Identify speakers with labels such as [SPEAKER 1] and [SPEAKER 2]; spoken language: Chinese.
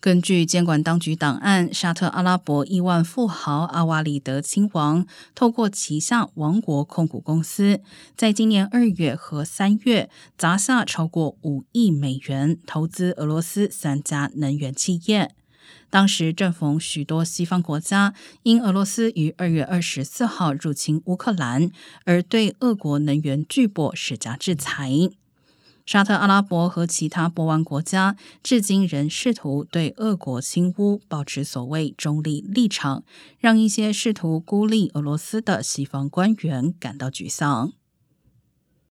[SPEAKER 1] 根据监管当局档案，沙特阿拉伯亿万富豪阿瓦里德亲王透过旗下王国控股公司，在今年二月和三月砸下超过五亿美元投资俄罗斯三家能源企业。当时正逢许多西方国家因俄罗斯于二月二十四号入侵乌克兰，而对俄国能源巨擘施加制裁。沙特阿拉伯和其他波湾国家至今仍试图对俄国侵乌保持所谓中立立场，让一些试图孤立俄罗斯的西方官员感到沮丧。